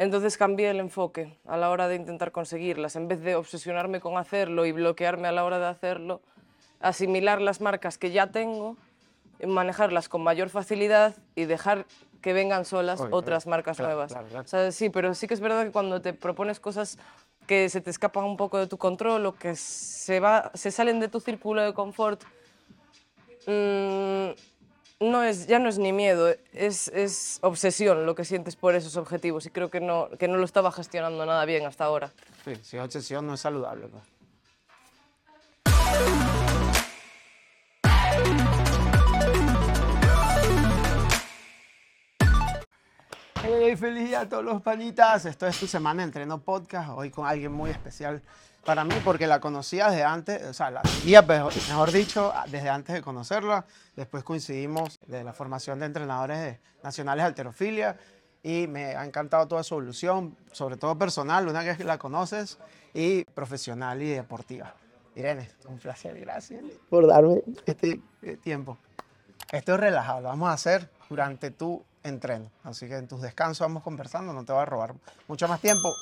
Entonces cambié el enfoque a la hora de intentar conseguirlas. En vez de obsesionarme con hacerlo y bloquearme a la hora de hacerlo, asimilar las marcas que ya tengo, manejarlas con mayor facilidad y dejar que vengan solas Oye, otras marcas claro, nuevas. claro, claro. O sea, sí, pero sí que es verdad que cuando te propones cosas que se te escapan un poco de tu control o que se, va, se salen de tu círculo de confort, mm, no es, ya no es ni miedo, es, es obsesión lo que sientes por esos objetivos y creo que no, que no lo estaba gestionando nada bien hasta ahora. Sí, si es obsesión no es saludable. pues. Hey, feliz día a todos los panitas. Esto es tu semana de entreno podcast. Hoy con alguien muy especial para mí porque la conocía desde antes, o sea, la seguía, mejor, dicho, desde antes de conocerla. Después coincidimos de la formación de entrenadores nacionales de alterofilia y me ha encantado toda su evolución, sobre todo personal, una vez que la conoces, y profesional y deportiva. Irene, un placer, gracias por darme este eh, tiempo. Esto es relajado, lo vamos a hacer durante tu entreno. Así que en tus descansos vamos conversando, no te va a robar mucho más tiempo.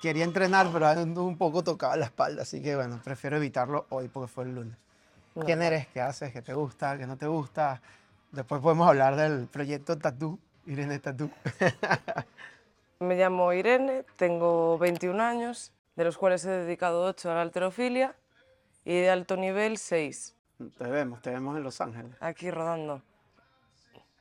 Quería entrenar, pero ando un poco tocado la espalda, así que bueno, prefiero evitarlo hoy porque fue el lunes. ¿Quién eres? ¿Qué haces? ¿Qué te gusta? ¿Qué no te gusta? Después podemos hablar del proyecto Tatú, Irene Tatú. Me llamo Irene, tengo 21 años, de los cuales he dedicado 8 a la alterofilia y de alto nivel 6, te vemos, te vemos en Los Ángeles. aquí rodando.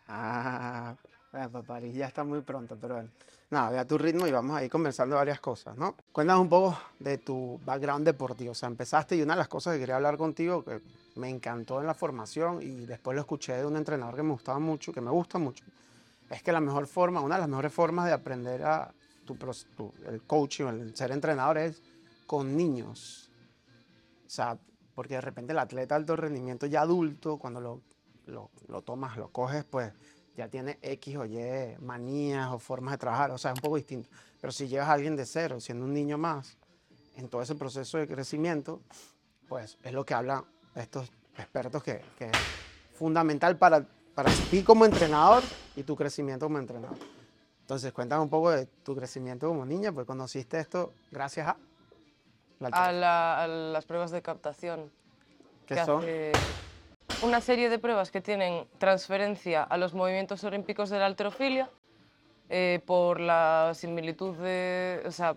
Ah, para París ya está muy pronto, pero bueno. Nada, ve a tu ritmo y vamos a ir conversando varias cosas, ¿no? Cuéntanos un poco de tu background deportivo. O sea, empezaste y una de las cosas que quería hablar contigo, que me encantó en la formación y después lo escuché de un entrenador que me gustaba mucho, que me gusta mucho, es que la mejor forma, una de las mejores formas de aprender a tu, tu- el coaching, el ser entrenador es con niños. O sea, porque de repente el atleta de alto rendimiento ya adulto, cuando lo, lo, lo tomas, lo coges, pues ya tiene X o Y manías o formas de trabajar, o sea, es un poco distinto. Pero si llevas a alguien de cero, siendo un niño más, en todo ese proceso de crecimiento, pues es lo que hablan estos expertos que, que es fundamental para, para ti como entrenador y tu crecimiento como entrenador. Entonces, cuéntame un poco de tu crecimiento como niña, pues conociste esto gracias a... la A, la- a las pruebas de captación. ¿Qué que son? hace una serie de pruebas que tienen transferencia a los movimientos olímpicos de la alterofilia eh, por la similitud de, o sea,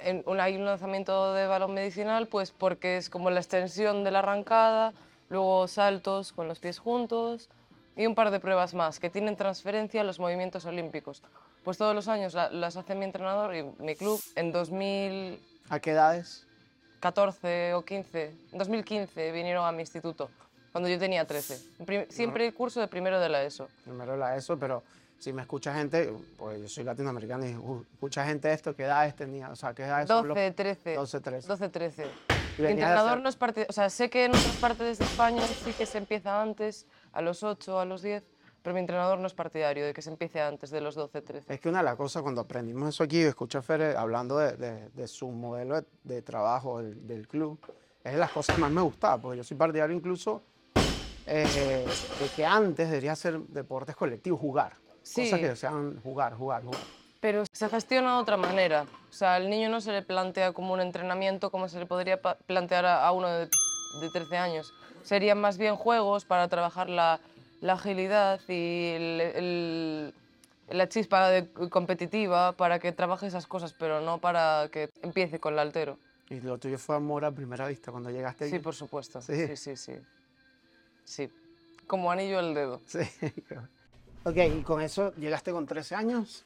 en un- hay un lanzamiento de balón medicinal, pues porque es como la extensión de la arrancada, luego saltos con los pies juntos y un par de pruebas más que tienen transferencia a los movimientos olímpicos. Pues todos los años la- las hace mi entrenador y mi club. En 2000, ¿A qué edades? 14 o 15, en 2015 vinieron a mi instituto, cuando yo tenía 13. En prim- Siempre curso de primero de la ESO. Primero la ESO, pero si me escucha gente, pues yo soy latinoamericano y uh, escucha gente esto, ¿qué edades tenía? O sea, ¿qué edades son los- 12, 13. 12, 13. 12, 13. Y Mi venías de entrenador no es parte, o sea, sé que en otras partes de España sí que se empieza antes, a los 8, a los 10, pero mi entrenador no es partidario de que se empiece antes de los 12, 13. Es que una de las cosas cuando aprendimos eso aquí, escucho a Fere hablando de, de- de su modelo de, de trabajo del, del club, es de las cosas que más me gustaba, porque yo soy partidario incluso eh, de que antes debería ser deportes colectivos, jugar. Sí. Cosas que sean jugar, jugar, jugar. Pero se gestiona de otra manera. O sea, al niño no se le plantea como un entrenamiento como se le podría plantear a, uno de, de 13 años. Serían más bien juegos para trabajar la, la agilidad y el- el- la chispa de- competitiva para que trabaje esas cosas, pero no para que empiece con la altero. Y lo tuyo fue amor a primera vista cuando llegaste aquí. Sí, por supuesto. Sí. Sí, sí, sí. Sí. Como anillo al dedo. Sí. ok, y con eso llegaste con 13 años.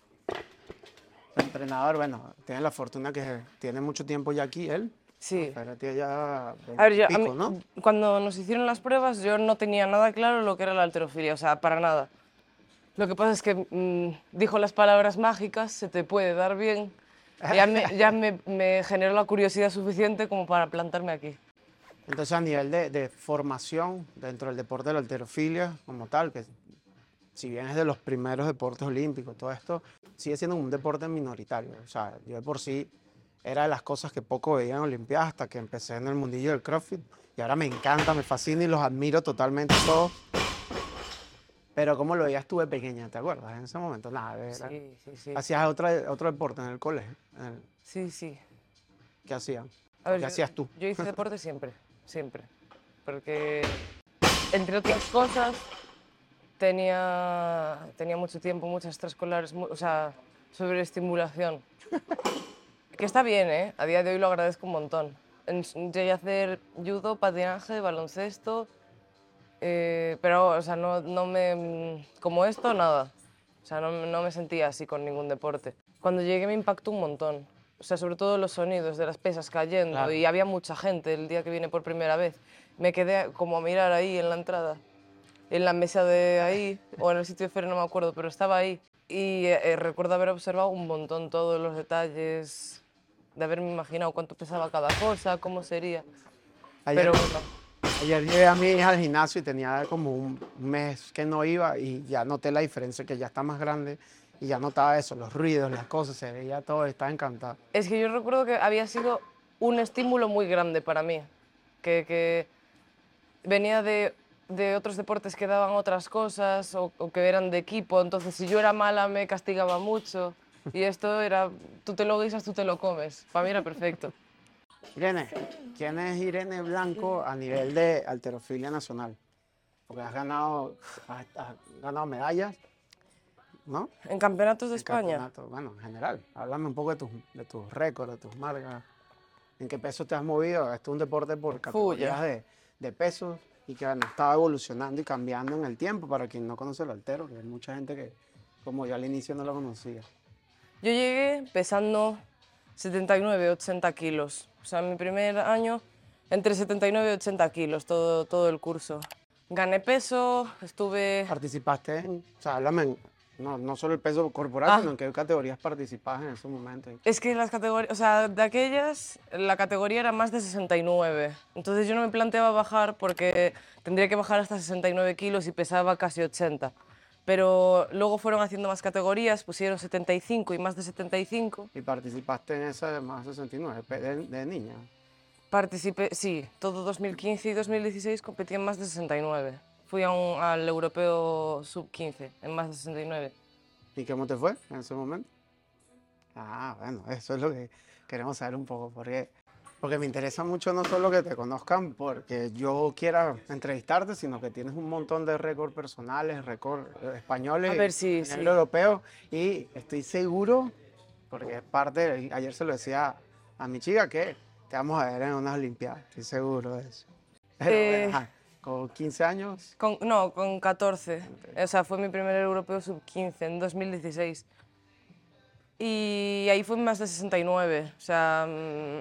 El entrenador, bueno, tiene la fortuna que tiene mucho tiempo ya aquí, él. Sí. Pero tiene ya A ver, yo, a pico, mí- ¿no? cuando nos hicieron las pruebas yo no tenía nada claro lo que era la alterofilia, o sea, para nada. Lo que pasa es que mm, dijo las palabras mágicas, se te puede dar bien. Ya, me, ya me, me generó la curiosidad suficiente como para plantarme aquí. Entonces, a nivel de, de formación dentro del deporte de la alterofilia, como tal, que si bien es de los primeros deportes olímpicos, todo esto, sigue siendo un deporte minoritario. O sea, yo de por sí era de las cosas que poco veía en Olimpiadas hasta que empecé en el mundillo del CrossFit. Y ahora me encanta, me fascina y los admiro totalmente todos. Pero ¿cómo lo veías tú de pequeña? ¿Te acuerdas? En ese momento, nada. era- Sí, sí, sí. ¿Hacías otro, otro deporte en el colegio? En el- Sí, sí. ¿Qué hacían? A ver, ¿Qué yo- hacías tú? Yo hice deporte siempre, siempre. Porque, entre otras cosas, tenía, tenía mucho tiempo, muchas extraescolares, o sea, sobreestimulación. que está bien, ¿eh? A día de hoy lo agradezco un montón. Llegué a hacer judo, patinaje, baloncesto, eh, pero, o sea, no, no me... Como esto, nada. O sea, no, no me sentía así con ningún deporte. Cuando llegué me impactó un montón. O sea, sobre todo los sonidos de las pesas cayendo Claro. y había mucha gente el día que vine por primera vez. Me quedé como a mirar ahí en la entrada, en la mesa de ahí, o en el sitio de feria, no me acuerdo, pero estaba ahí. Y eh, eh, recuerdo haber observado un montón todos los detalles, de haberme imaginado cuánto pesaba cada cosa, cómo sería. Ayer, Pero bueno, ayer llevé a mi hija al gimnasio y tenía como un mes que no iba y ya noté la diferencia, que ya está más grande y ya notaba eso, los ruidos, las cosas, se veía todo, estaba encantada. Es que yo recuerdo que había sido un estímulo muy grande para mí, que, que venía de, de otros deportes que daban otras cosas o, o que eran de equipo, entonces si yo era mala me castigaba mucho y esto era, tú te lo guisas, tú te lo comes, para mí era perfecto. Irene, ¿quién es Irene Blanco a nivel de alterofilia nacional? Porque has ganado, has, has ganado medallas, ¿no? En campeonatos de En España, campeonato, bueno, en general. Háblame un poco de tus, de tus récords, de tus marcas. ¿En qué peso te has movido? Esto es un deporte por categorías de, de pesos y que bueno, estaba evolucionando y cambiando en el tiempo. Para quien no conoce el altero, que hay mucha gente que, como yo al inicio, no lo conocía. yo llegué pesando 79, 80 kilos, o sea, mi primer año entre 79 y 80 kilos, todo, todo el curso. Gané peso, estuve Participaste en, o sea, háblame, en- no, no solo el peso corporal, Ah. sino en qué categorías participas en ese momento. Es que las categorías, o sea, de aquellas, la categoría era más de 69. Entonces yo no me planteaba bajar porque tendría que bajar hasta 69 kilos y pesaba casi 80. Pero luego fueron haciendo más categorías, pusieron 75 y más de 75. Y participaste en esa de más 69, de, de niña. Participé, sí, todo 2015 y 2016 competí en más de 69. Fui a un- al europeo sub-15 en más de 69. ¿Y cómo te fue en ese momento? Ah, bueno, eso es lo que queremos saber un poco, porque, porque me interesa mucho no solo que te conozcan porque yo quiera entrevistarte, sino que tienes un montón de récords personales, récords eh, españoles, A ver, sí, a sí. nivel europeo, y estoy seguro, porque es parte, ayer se lo decía a mi chica, que te vamos a ver en unas Olimpiadas, estoy seguro de eso. Pero, Eh. ajá, con 15 años, Con- no, con 14. O sea, fue mi primer europeo sub-15 en 2016. Y ahí fue más de 69. O sea, mm,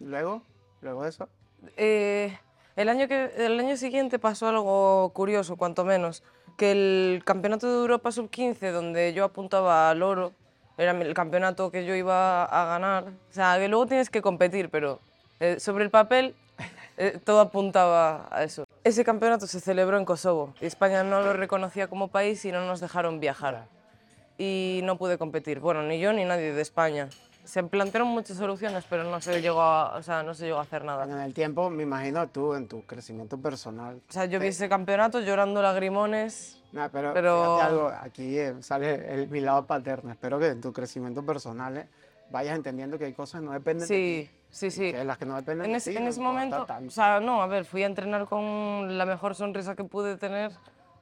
luego, luego de eso, eh, el, año que, el año siguiente pasó algo curioso, cuanto menos. Que el campeonato de Europa sub-15, donde yo apuntaba al oro, era el campeonato que yo iba a ganar. O sea, que luego tienes que competir, pero eh, sobre el papel eh, todo apuntaba a eso. Ese campeonato se celebró en Kosovo España no lo reconocía como país y no nos dejaron viajar. Y no pude competir. Bueno, ni yo ni nadie de España. Se plantearon muchas soluciones, pero no se llegó a, o sea, no se llegó a hacer nada. En el tiempo, me imagino tú, en tu crecimiento personal. O sea, yo vi ese campeonato llorando lagrimones. No, pero, Pero- algo, aquí eh, sale el, mi lado paterno. Espero que en tu crecimiento personal eh, vayas entendiendo que hay cosas que no dependen sí, de ti, sí. que las que no dependen En, de ese- ti en ese momento, o sea, no, a ver, fui a entrenar con la mejor sonrisa que pude tener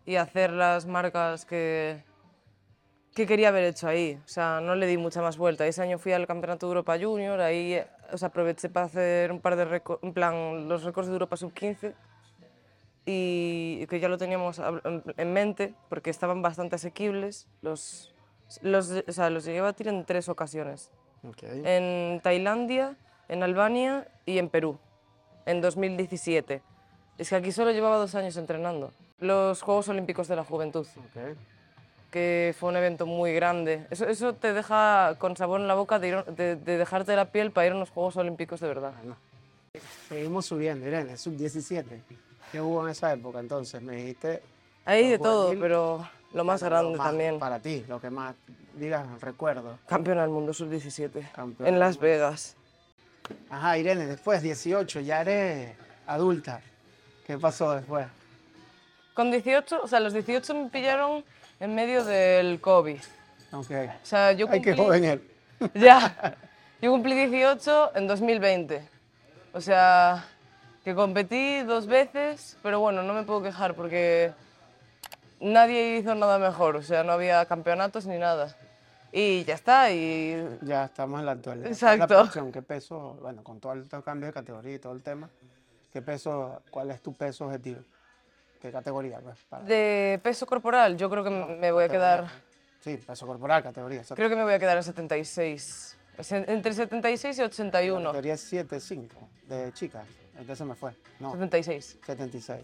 y hacer las marcas que, que quería haber hecho ahí. O sea, no le di mucha más vuelta. Ese año fui al Campeonato de Europa Junior, ahí eh, o sea, aproveché para hacer un par de récords, en plan, los récords de Europa Sub-15 y que ya lo teníamos en- en mente porque estaban bastante asequibles. Los, los, o sea, los llegué a batir en tres ocasiones Ok. en Tailandia, en Albania y en Perú, en 2017. Es que aquí solo llevaba dos años entrenando. Los Juegos Olímpicos de la Juventud, ok. que fue un evento muy grande. Eso, eso te deja con sabor en la boca de, ir- de- de dejarte la piel para ir a unos Juegos Olímpicos de verdad. Bueno, seguimos subiendo, Irene, sub-17. ¿Qué hubo en esa época entonces? Me dijiste... Hay de Lo todo, pero lo más lo grande más también. Para ti, lo que más, digas, recuerdo. Campeona del mundo sub-17, Campeona en Las Vegas. Ajá, Irene, después, 18, ya eres adulta. ¿Qué pasó después? Con 18, o sea, los 18 me pillaron en medio del COVID. Ok. O sea, yo Ay, qué cumplí- joven él. Ya. Yo cumplí 18 en 2020. O sea, que competí dos veces, pero bueno, no me puedo quejar porque nadie hizo nada mejor. O sea, no había campeonatos ni nada. Y ya está. Y Ya estamos en la actualidad. Exacto. La posición, ¿Qué peso, bueno, con todo el cambio de categoría y todo el tema, qué peso, cuál es tu peso objetivo? ¿Qué categoría? Pues, para- de peso corporal, yo creo que m- me voy a quedar. Sí, peso corporal, categoría. exacto. Creo que me voy a quedar en 76. O sea, Entre 76 y 81. Categoría 7-5 de chicas. Entonces me fue. No, 76. 76.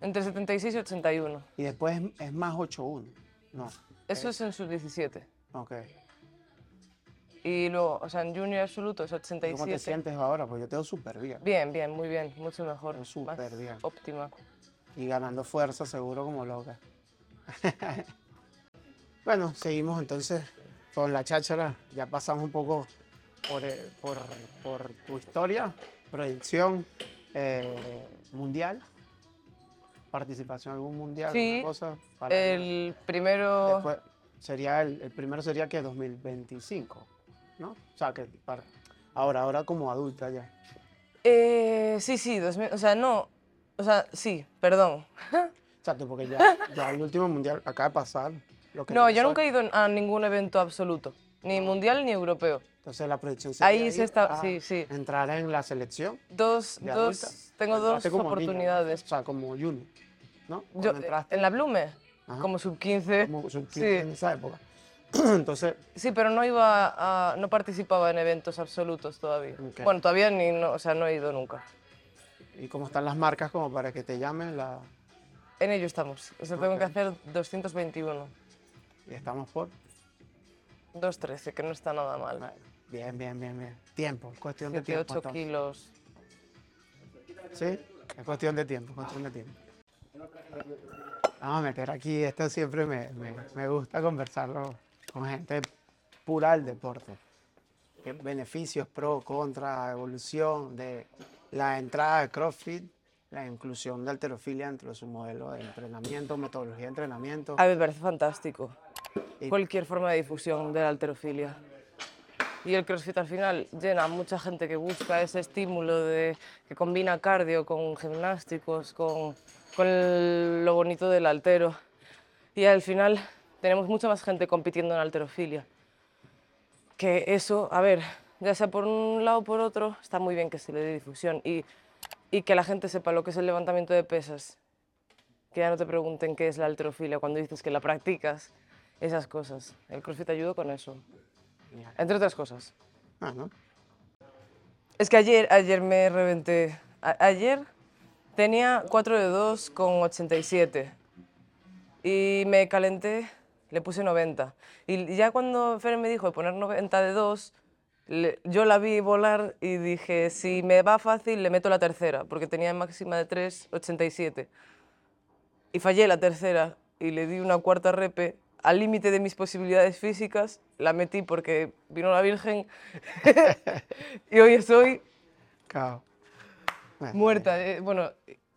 Entre 76 y 81. Y después es, es más 8-1. No. Eso es en sub 17. Ok. Y luego, o sea, en junior absoluto es ¿Cómo te 87. sientes ahora? Pues yo te veo súper bien. Bien, bien, muy bien, mucho mejor. Súper bien. Óptima. Y ganando fuerza seguro como loca. bueno, seguimos entonces con la cháchara. Ya pasamos un poco por, eh, por, por tu historia, proyección eh, mundial, participación en algún mundial, Sí, alguna cosa. para- El primero. después sería el, el primero sería que 2025, ¿no? O sea, que para, ahora, ahora como adulta ya. Eh, sí, sí, 2000, o sea, no. O sea, sí, perdón. Exacto, porque ya, ya el último mundial acaba de pasar. Lo que No, yo nunca he ido a ningún evento absoluto, ni mundial ni europeo. Entonces la proyección sería Ahí se está- sí, sí. entrar en la selección Dos, dos, adulta. tengo dos niña, oportunidades. o sea, como junior, ¿no? Yo, entraste en la Blume, Ajá. como sub 15. como sub- sí. en esa época. Entonces, Sí, pero no iba a, no participaba en eventos absolutos todavía. Ok. Bueno, todavía ni, no, o sea, no he ido nunca. ¿y cómo están las marcas como para que te llamen? La... En ello estamos. O sea, tengo Ok. que hacer 221, Y estamos por... 213, que no está nada mal. Bien, bien, bien, bien. Tiempo, es cuestión de 7, tiempo. 8 entonces. kilos. Sí, es cuestión de tiempo, es cuestión de tiempo. Vamos a meter aquí, esto siempre me, me- me gusta conversarlo con gente pura del deporte. ¿Qué beneficios, pro, contra, evolución de la entrada de CrossFit, la inclusión de alterofilia dentro de su modelo de entrenamiento, metodología de entrenamiento? A mí me parece fantástico. Y- Cualquier forma de difusión de la alterofilia. Y el CrossFit al final llena a mucha gente que busca ese estímulo de, que combina cardio con gimnásticos, con, con el- lo bonito del altero. Y al final tenemos mucha más gente compitiendo en alterofilia. Que eso, a ver, ya sea por un lado o por otro, está muy bien que se le dé difusión y, y que la gente sepa lo que es el levantamiento de pesas. Que ya no te pregunten qué es la alterofilia cuando dices que la practicas, esas cosas. El CrossFit ayuda con eso, entre otras cosas. Ah, ¿no? Es que ayer, ayer me reventé. A- ayer tenía 4 de 2 con 87 y me calenté, le puse 90. Y ya cuando Fer me dijo de poner 90 de 2, le- yo la vi volar y dije, si me va fácil, le meto la tercera, porque tenía máxima de 3, 87. Y fallé la tercera y le di una cuarta repe al límite de mis posibilidades físicas. La metí porque vino la Virgen y hoy estoy Cao. Bueno, muerta. eh, bueno,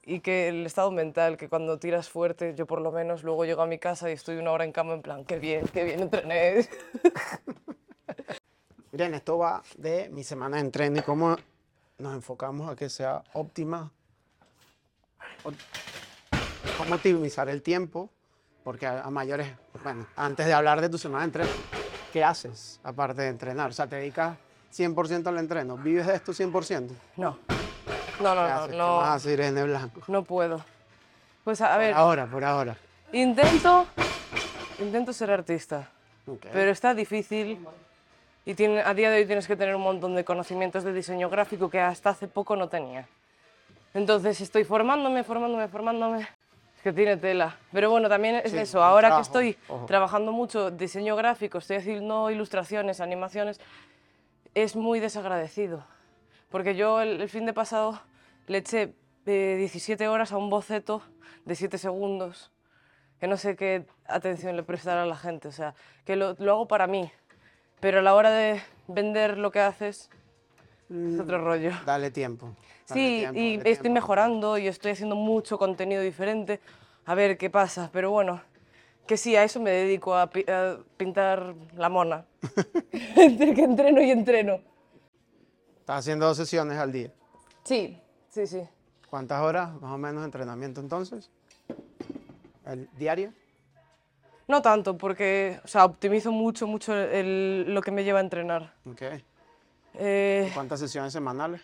y que el estado mental, que cuando tiras fuerte, yo por lo menos luego llego a mi casa y estoy una hora en cama en plan, qué bien, qué bien entrené. Miren, esto va de mi semana de entreno y cómo nos enfocamos a que sea óptima. Cómo optimizar el tiempo, porque a, a mayores, bueno, antes de hablar de tu semana de entreno, ¿qué haces aparte de entrenar? O sea, ¿te dedicas 100% al entreno? ¿Vives de esto 100%? No, no, no, ¿Qué no, no, hace Irene Blanco? no puedo. Pues a Por ver, ahora, por ahora. intento, intento ser artista. Ok. Pero está difícil y tiene, a día de hoy tienes que tener un montón de conocimientos de diseño gráfico que hasta hace poco no tenía. Entonces estoy formándome, formándome, formándome. Es que tiene tela. Pero bueno, también es Sí, eso. Ahora que trabajo, estoy ojo. trabajando mucho diseño gráfico, estoy haciendo ilustraciones, animaciones, es muy desagradecido. Porque yo el, el fin de pasado le eché eh, 17 horas a un boceto de 7 segundos que no sé qué atención le prestar a la gente, o sea, que lo, lo hago para mí, pero a la hora de vender lo que haces, es otro rollo. Dale tiempo. dale Sí, tiempo, y estoy tiempo. mejorando y estoy haciendo mucho contenido diferente. A ver qué pasa, pero bueno, que sí, a eso me dedico, a, pi- a pintar la mona. Entre que entreno y entreno. Estás haciendo dos sesiones al día. Sí, sí, sí. ¿Cuántas horas más o menos de entrenamiento entonces? ¿El diario? No tanto, porque o sea, optimizo mucho, mucho el- lo que me lleva a entrenar. Ok. Eh, ¿Cuántas sesiones semanales?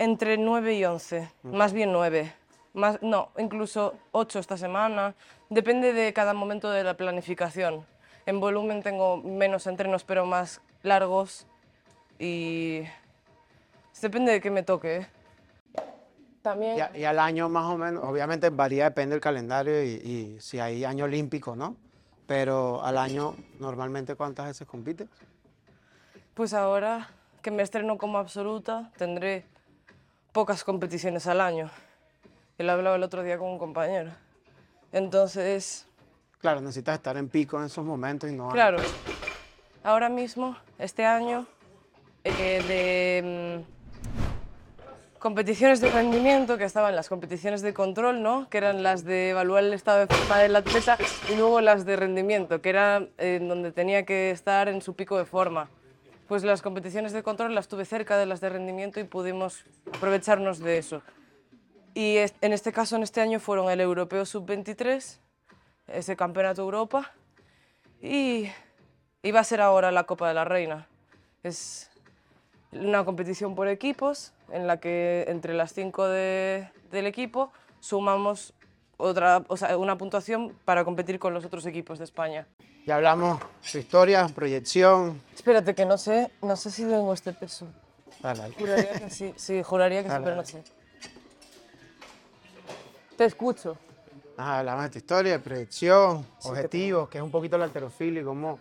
entre 9 y 11, más bien 9. Más, no, incluso 8 esta semana. Depende de cada momento de la planificación. En volumen tengo menos entrenos, pero más largos. Y depende de qué me toque. También... Y, a- y al año más o menos, obviamente varía, depende del calendario y, y si hay año olímpico, ¿no? Pero al año, normalmente, ¿cuántas veces compites? Pues ahora que me estreno como absoluta, tendré pocas competiciones al año. Lo hablaba el otro día con un compañero. Entonces, Claro, necesitas estar en pico en esos momentos y no... claro, ahora mismo, este año, eh, de mm, competiciones de rendimiento, que estaban las competiciones de control, ¿no? Que eran las de evaluar el estado de forma del atleta, y luego las de rendimiento, que era eh, donde tenía que estar en su pico de forma. Pues las competiciones de control las tuve cerca de las de rendimiento y pudimos aprovecharnos de eso. Y en este caso, en este año, fueron el Europeo Sub-23, ese Campeonato Europa, y iba a ser ahora la Copa de la Reina. Es una competición por equipos en la que entre las cinco de- del equipo sumamos otra, o sea, una puntuación para competir con los otros equipos de España. Ya hablamos de historia, proyección. Espérate que no sé, no sé si tengo este peso. Dale. Juraría que sí, sí, juraría que sí, Dale, pero no sé. Te escucho. Ajá, hablamos de tu historia, de proyección, objetivos, que es un poquito la alterofilia y cómo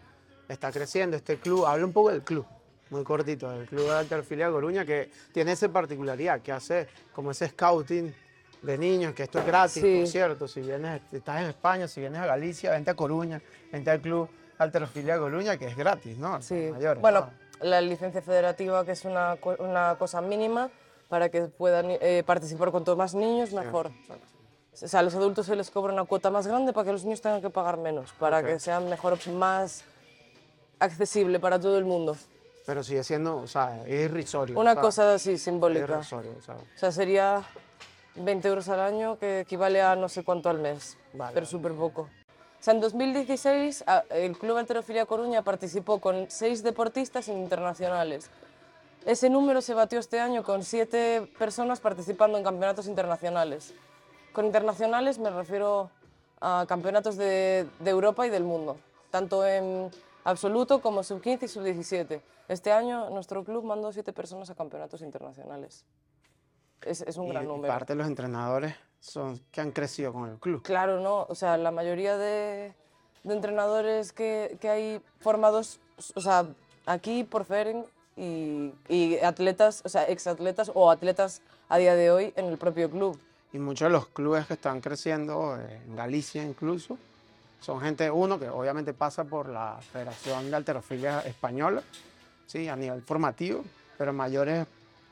está creciendo este club. Habla un poco del club, muy cortito, del club de alterofilia de Coruña, que tiene esa particularidad, que hace como ese scouting de niños, que esto es gratis, Sí. por cierto. Si vienes, estás en España, si vienes a Galicia, vente a Coruña, vente al club alterofilia de Coruña, que es gratis, ¿no? Sí. Mayores, bueno, ¿no? la licencia federativa, que es una, una cosa mínima para que puedan eh, participar cuanto más niños, mejor. O sea, a los adultos se les cobra una cuota más grande para que los niños tengan que pagar menos, para que sea mejor, más accesible para todo el mundo. Pero sigue siendo, o sea, es irrisorio. Una o sea, cosa así es simbólica. irrisorio, o sea, O sea, sería 20 euros al año, que equivale a no sé cuánto al mes, Vale, pero súper poco. O sea, en 2016 a- el Club Alterofilia Coruña participó con seis deportistas internacionales. Ese número se batió este año con siete personas participando en campeonatos internacionales. Con internacionales me refiero a campeonatos de, de Europa y del mundo, tanto en absoluto como sub-15 y sub-17. Este año nuestro club mandó siete personas a campeonatos internacionales. Es, es un y- gran número. parte de los entrenadores son que han crecido con el club. Claro, no. O sea, la mayoría de, de entrenadores que, que hay formados, o sea, aquí por Feren y, y atletas, o sea, exatletas o atletas a día de hoy en el propio club. Y muchos de los clubes que están creciendo, eh, en Galicia incluso, son gente, uno, que obviamente pasa por la Federación de Alterofilia Española, ¿sí? a nivel formativo, pero mayores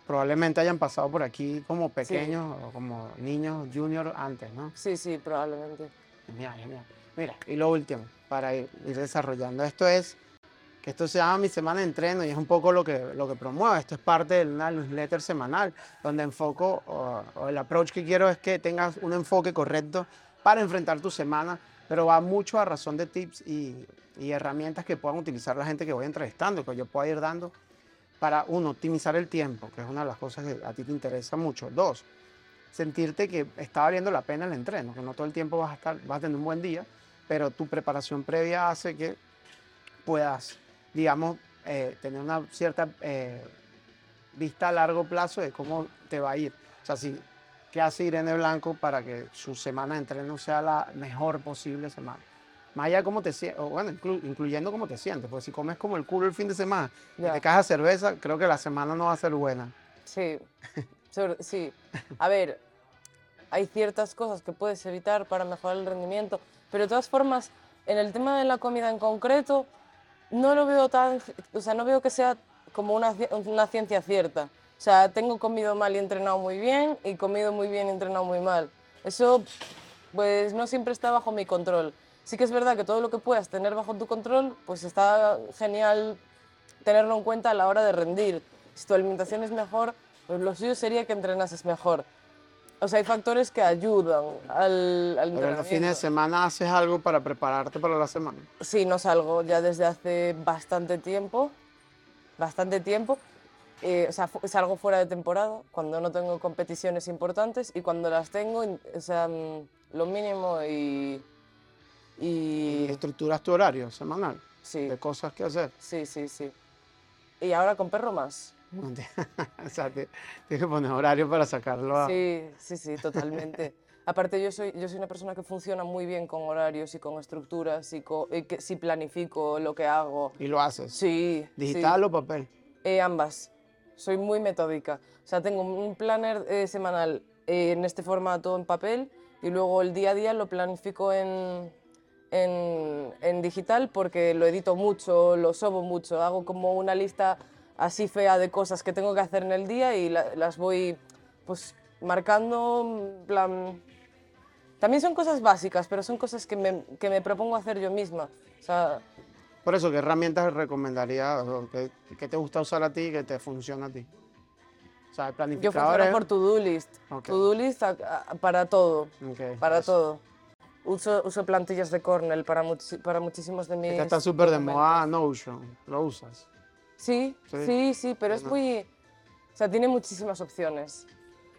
probablemente hayan pasado por aquí como pequeños o como niños junior antes, ¿no? Sí, sí, probablemente. Genial, genial. Mira, y lo último, para ir, ir desarrollando esto es que esto se llama mi semana de entreno y es un poco lo que, lo que promueve. Esto es parte de una newsletter semanal donde enfoco, o, o el approach que quiero es que tengas un enfoque correcto para enfrentar tu semana, pero va mucho a razón de tips y, herramientas que puedan utilizar la gente que voy entrevistando, que yo pueda ir dando para, uno, optimizar el tiempo, que es una de las cosas que a ti te interesa mucho. Dos, sentirte que está valiendo la pena el entreno, que no todo el tiempo vas a estar, vas a tener un buen día, pero tu preparación previa hace que puedas, digamos, eh, tener una cierta eh, vista a largo plazo de cómo te va a ir. O sea, si, ¿qué hace Irene Blanco para que su semana de entreno sea la mejor posible semana? Más allá de cómo te sientes, bueno, inclu- incluyendo cómo te sientes, porque si comes como el culo el fin de semana y Ya. te cajas cerveza, creo que la semana no va a ser buena. Sí, sí. A ver, hay ciertas cosas que puedes evitar para mejorar el rendimiento, pero de todas formas, en el tema de la comida en concreto, no lo veo tan, o sea, no veo que sea como una, una ciencia cierta. O sea, tengo comido mal y entrenado muy bien y comido muy bien y entrenado muy mal. Eso, pues no siempre está bajo mi control. Sí que es verdad que todo lo que puedas tener bajo tu control, pues está genial tenerlo en cuenta a la hora de rendir. Si tu alimentación es mejor, pues lo suyo sería que entrenases mejor. O sea, hay factores que ayudan al, al Pero los fines de semana haces algo para prepararte para la semana. Sí, no salgo ya desde hace bastante tiempo, bastante tiempo. Eh, o sea, salgo fuera de temporada cuando no tengo competiciones importantes y cuando las tengo, o sea, mm, lo mínimo y... Y estructuras tu horario semanal sí, de cosas que hacer. sí, sí, sí. Y ahora con perro más. o sea, tienes que poner horario para sacarlo a... Sí, sí, sí, totalmente. Aparte, yo soy, yo soy una persona que funciona muy bien con horarios y con estructuras y, y que si planifico lo que hago. Y lo haces. Sí. sí. ¿Digital o papel? Eh, ambas. Soy muy metódica. O sea, tengo un planner eh, semanal eh, en este formato en papel y luego el día a día lo planifico en, en, digital porque lo edito mucho, lo sobo mucho. Hago como una lista así fea de cosas que tengo que hacer en el día y la- las voy pues marcando. También son cosas básicas, pero son cosas que me, que me propongo hacer yo misma. Por eso, ¿qué herramientas recomendarías? o ¿Qué, qué te gusta usar a ti y que te funciona a ti? O sea, yo funciono por to-do list. Ok. To-do list a- a- para todo. Ok, para eso. todo. Uso, uso plantillas de Cornell para, muchi- para muchísimos de mis. Ahorita está súper de moda Notion. ¿Lo usas? Sí, Sí. sí, sí, pero es muy. O sea, tiene muchísimas opciones.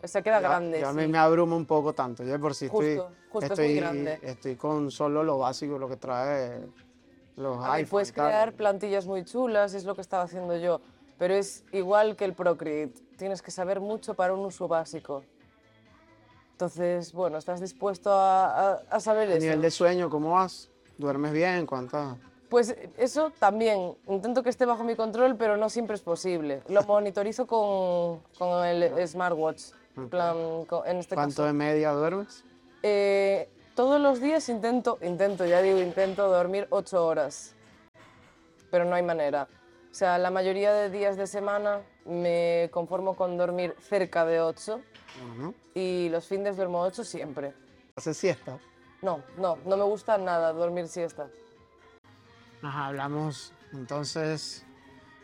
O sea, queda Ya- grande. ya a mí sí. me abruma un poco tanto. Yo por sí estoy, Justo, justo, es estoy, muy grande. estoy con solo lo básico, lo que trae los A ver, puedes crear plantillas muy chulas, es lo que estaba haciendo yo. Pero es igual que el Procreate. Tienes que saber mucho para un uso básico. Entonces, bueno, ¿estás dispuesto a, a- a saber A eso? nivel de sueño, ¿cómo vas? ¿Duermes bien? ¿Cuántas? Pues eso también, intento que esté bajo mi control, pero no siempre es posible. Lo monitorizo con, con el smartwatch. plan, con- en este ¿Cuánto caso. de media duermes? Eh, todos los días intento, intento, ya digo, intento dormir ocho horas, pero no hay manera. O sea, la mayoría de días de semana me conformo con dormir cerca de ocho y los fines duermo ocho siempre. ¿Haces siesta? No, no, no me gusta nada dormir siesta. Ajá, hablamos entonces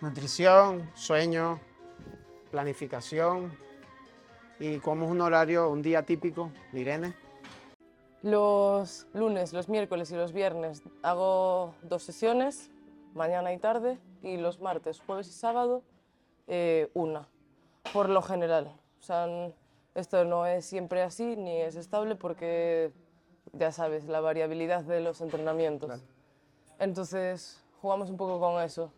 nutrición, sueño, planificación y cómo es un horario, un día típico de Irene. Los lunes, los miércoles y los viernes hago dos sesiones, mañana y tarde, y los martes, jueves y sábado, eh, una, por lo general. O sea, esto no es siempre así ni es estable porque, ya sabes, la variabilidad de los entrenamientos. Claro. Entonces, jugamos un poco con eso.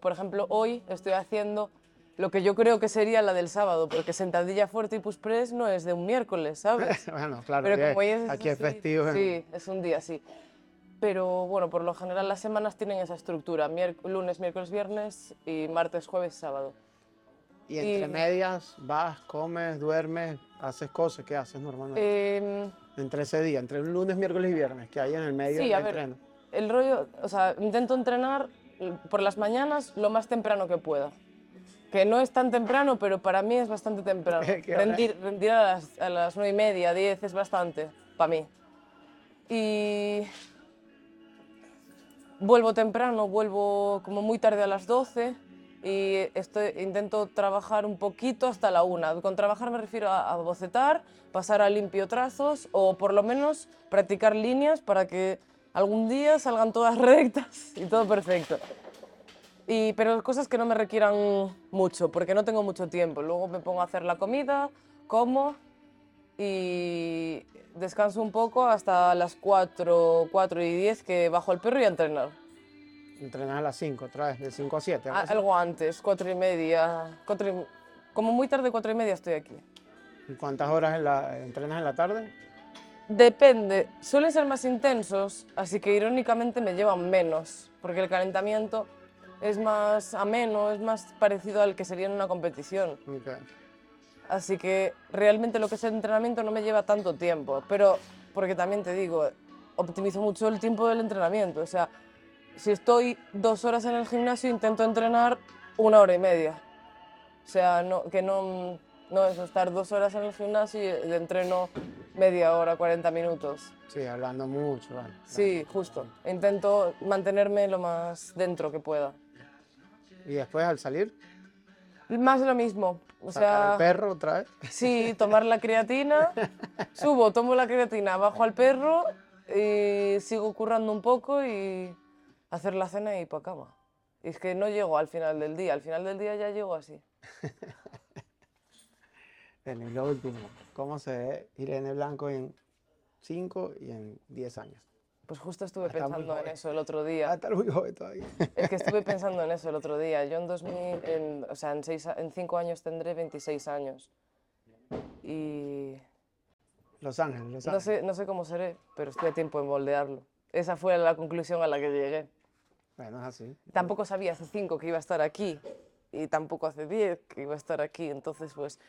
Por ejemplo, hoy estoy haciendo lo que yo creo que sería la del sábado, porque sentadilla fuerte y push press no es de un miércoles, ¿sabes? bueno, claro, Pero como es aquí es así, festivo. Sí, es un día, sí. Pero bueno, por lo general las semanas tienen esa estructura, lunes, miércoles, viernes y martes, jueves, sábado. Y entre y- medias vas, comes, duermes, haces cosas. ¿Qué haces normalmente? Em, entre ese día, entre lunes, miércoles y viernes, que hay en el medio sí, a ver, entreno. el rollo, o sea, intento entrenar por las mañanas lo más temprano que pueda. Que no es tan temprano, pero para mí es bastante temprano. Rendir rendir a, las, a las 9 y media, 10 es bastante para mí. Y vuelvo temprano, vuelvo como muy tarde a las 12 y estoy, intento trabajar un poquito hasta la 1. Con trabajar me refiero a, a bocetar, pasar a limpio trazos o por lo menos practicar líneas para que algún día salgan todas rectas y todo perfecto. Y, pero cosas que no me requieran mucho, porque no tengo mucho tiempo. Luego me pongo a hacer la comida, como y descanso un poco hasta las 4, 4 y 10 que bajo el perro y a entrenar. Entrenas a las 5, otra vez, de 5 a 7. A- algo antes, 4 y media. y- como muy tarde, 4 y media estoy aquí. ¿Y ¿Cuántas horas en la- entrenas en la tarde? Depende, suelen ser más intensos, así que irónicamente me llevan menos, porque el calentamiento es más ameno, es más parecido al que sería en una competición. Ok. Así que realmente lo que es el entrenamiento no me lleva tanto tiempo, pero porque también te digo, optimizo mucho el tiempo del entrenamiento. O sea, si estoy dos horas en el gimnasio, intento entrenar una hora y media. O sea, no, que no, no es estar dos horas en el gimnasio y entreno media hora, 40 minutos. Sí, hablando mucho. Vale. Sí, justo. Intento mantenerme lo más dentro que pueda. ¿Y después al salir? Más de lo mismo. O ¿Sacar sea, el perro otra vez? sí, tomar la creatina, subo, tomo la creatina, bajo al perro y sigo currando un poco y hacer la cena y para cama. Y es que no llego al final del día, al final del día ya llego así. En lo último, ¿cómo se ve Irene Blanco en 5 y en 10 años? Pues justo estuve muy pensando en eso el otro día. estar muy joven todavía. Es que estuve pensando en eso el otro día. Yo en 2000, en, o sea, en, seis, en cinco años tendré 26 años. Y Los Ángeles, Los no Ángeles. sé, no sé cómo seré, pero estoy a tiempo en moldearlo. Esa fue la conclusión a la que llegué. Bueno, es así. Tampoco sabía hace cinco que iba a estar aquí y tampoco hace 10 que iba a estar aquí. Entonces, pues,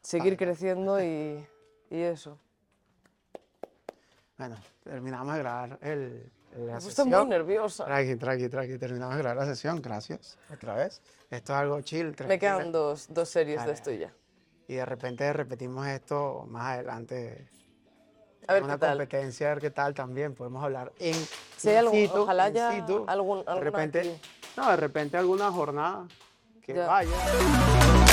seguir creciendo y, y eso. Bueno, terminamos de grabar el, la Estoy sesión. muy nerviosa. Tranqui, tranqui, tranqui. Terminamos de grabar la sesión. Gracias. Otra vez. Esto es algo chill. Me quedan dos, dos series de Vale. esto y ya. Y de repente repetimos esto más adelante. A ver una qué tal. competencia, a ver qué tal también. Podemos hablar en Si hay in algún- situ, ojalá in haya situ. algún- de repente, aquí. no, de repente alguna jornada que Ya. vaya.